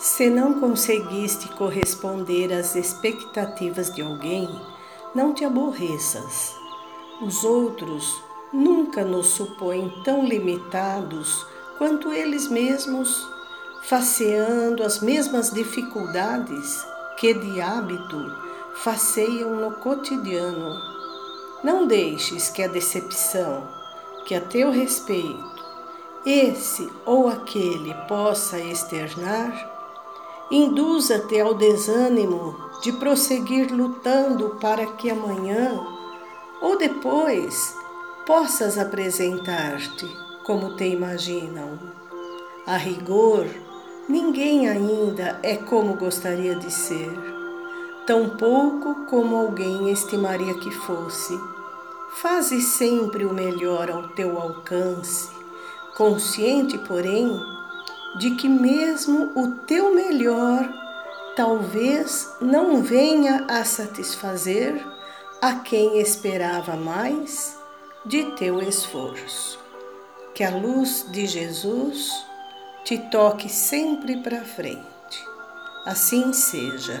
Se não conseguiste corresponder às expectativas de alguém, não te aborreças. Os outros nunca nos supõem tão limitados quanto eles mesmos, faceando as mesmas dificuldades que de hábito faceiam no cotidiano. Não deixes que a decepção, que a teu respeito, esse ou aquele possa externar, Induza-te ao desânimo de prosseguir lutando para que amanhã ou depois possas apresentar-te como te imaginam. A rigor, ninguém ainda é como gostaria de ser, tão pouco como alguém estimaria que fosse. Faze sempre o melhor ao teu alcance, consciente, porém, de que mesmo o teu melhor talvez não venha a satisfazer a quem esperava mais de teu esforço. Que a luz de Jesus te toque sempre para frente. Assim seja.